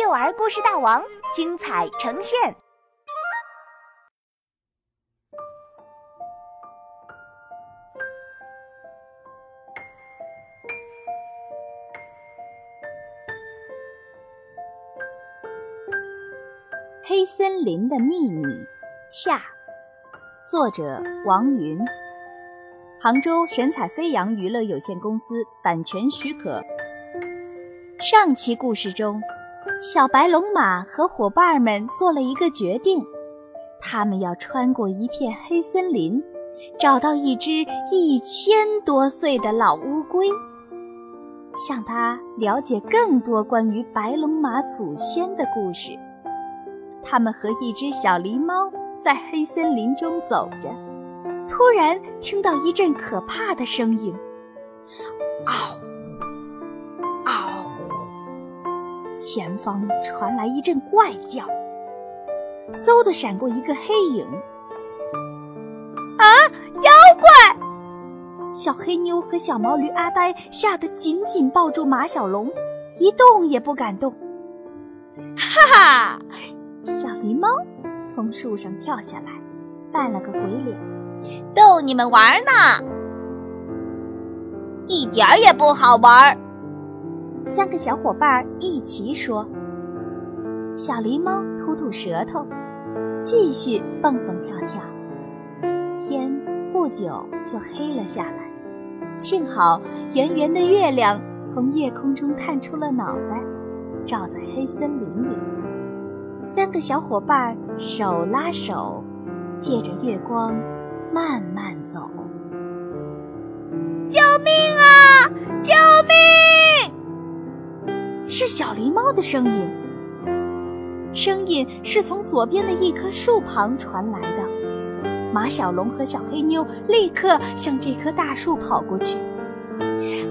幼儿故事大王精彩呈现。黑森林的秘密下，作者王云，杭州神采飞扬娱乐有限公司版权许可。上期故事中，小白龙马和伙伴们做了一个决定，他们要穿过一片黑森林，找到一只一千多岁的老乌龟，向它了解更多关于白龙马祖先的故事。他们和一只小狸猫在黑森林中走着，突然听到一阵可怕的声音：“嗷，嗷！”前方传来一阵怪叫，嗖的闪过一个黑影。啊！妖怪！小黑妞和小毛驴阿呆吓得紧紧抱住马小龙，一动也不敢动。哈哈！小狸猫从树上跳下来，扮了个鬼脸，逗你们玩呢，一点也不好玩。三个小伙伴一起说。小狸猫吐吐舌头，继续蹦蹦跳跳。天不久就黑了下来，幸好圆圆的月亮从夜空中探出了脑袋，照在黑森林里。三个小伙伴手拉手，借着月光慢慢走。救命小狸猫的声音。声音是从左边的一棵树旁传来的。马小龙和小黑妞立刻向这棵大树跑过去。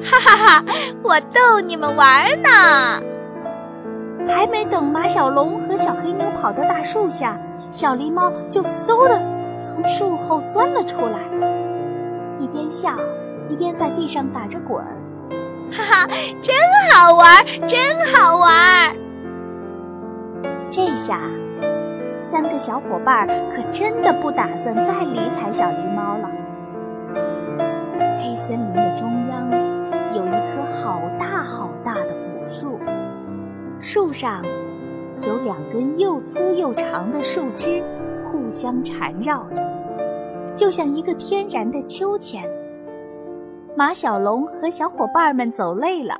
哈哈哈！我逗你们玩呢。还没等马小龙和小黑妞跑到大树下，小狸猫就嗖的从树后钻了出来，一边笑一边在地上打着滚儿。哈哈，真好玩，真好玩！这下，三个小伙伴可真的不打算再理睬小狸猫了。黑森林的中央有一棵好大好大的古树。树上有两根又粗又长的树枝，互相缠绕着，就像一个天然的秋千。马小龙和小伙伴们走累了，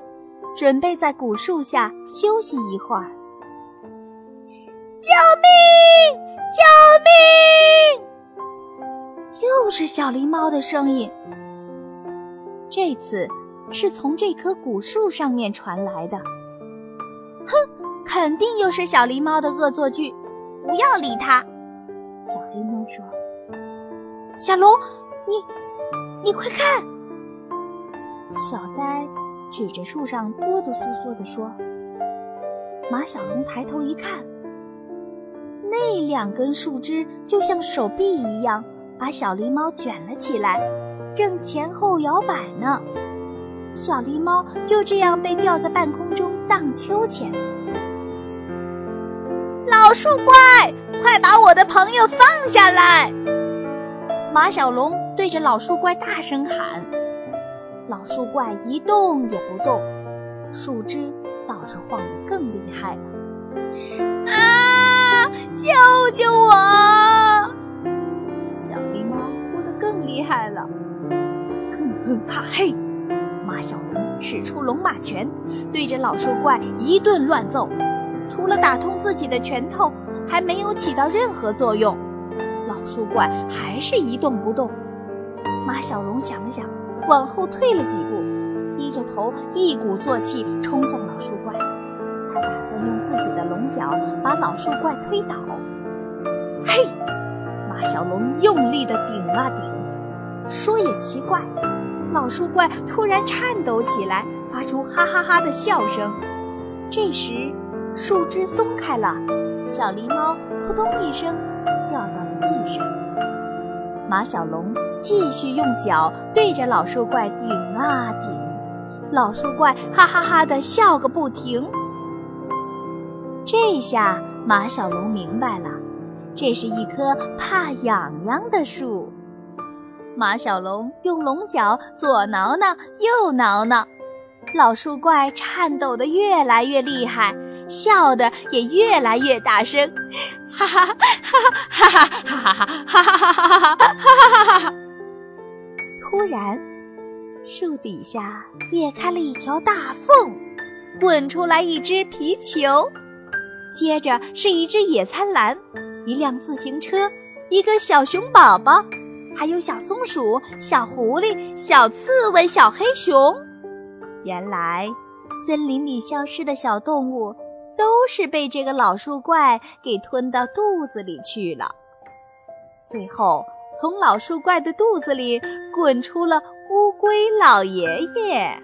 准备在古树下休息一会儿。救命！救命！又是小狸猫的声音。这次是从这棵古树上面传来的。哼，肯定又是小狸猫的恶作剧，不要理它。小黑猫说：“小龙，你，你快看！”小呆指着树上哆哆嗦嗦地说。马小龙抬头一看，那两根树枝就像手臂一样，把小狸猫卷了起来，正前后摇摆呢。小狸猫就这样被吊在半空中荡秋千。老树怪，快把我的朋友放下来！马小龙对着老树怪大声喊。老树怪一动也不动，树枝倒是晃得更厉害了。啊！救救我！小狸猫哭得更厉害了。哼哼哈嘿！马小龙使出龙马拳，对着老树怪一顿乱揍，除了打痛自己的拳头，还没有起到任何作用。老树怪还是一动不动。马小龙想了想，往后退了几步，低着头，一鼓作气冲向老树怪。他打算用自己的龙角把老树怪推倒。嘿！马小龙用力地顶啊顶。说也奇怪。老树怪突然颤抖起来，发出哈哈哈的笑声。这时，树枝松开了，小狸猫扑通一声掉到了地上。马小龙继续用脚对着老树怪顶啊顶，老树怪哈哈哈的笑个不停。这下马小龙明白了，这是一棵怕痒痒的树。马小龙用龙角左挠挠，右挠挠，老树怪颤抖的越来越厉害，笑得也越来越大声，哈哈哈哈哈哈哈哈哈哈哈哈哈哈哈哈！突然，树底下裂开了一条大缝，滚出来一只皮球。接着是一只野餐篮，一辆自行车，一个小熊宝宝，还有小松鼠、小狐狸、小刺猬、小黑熊。原来，森林里消失的小动物都是被这个老树怪给吞到肚子里去了。最后，从老树怪的肚子里滚出了乌龟老爷爷。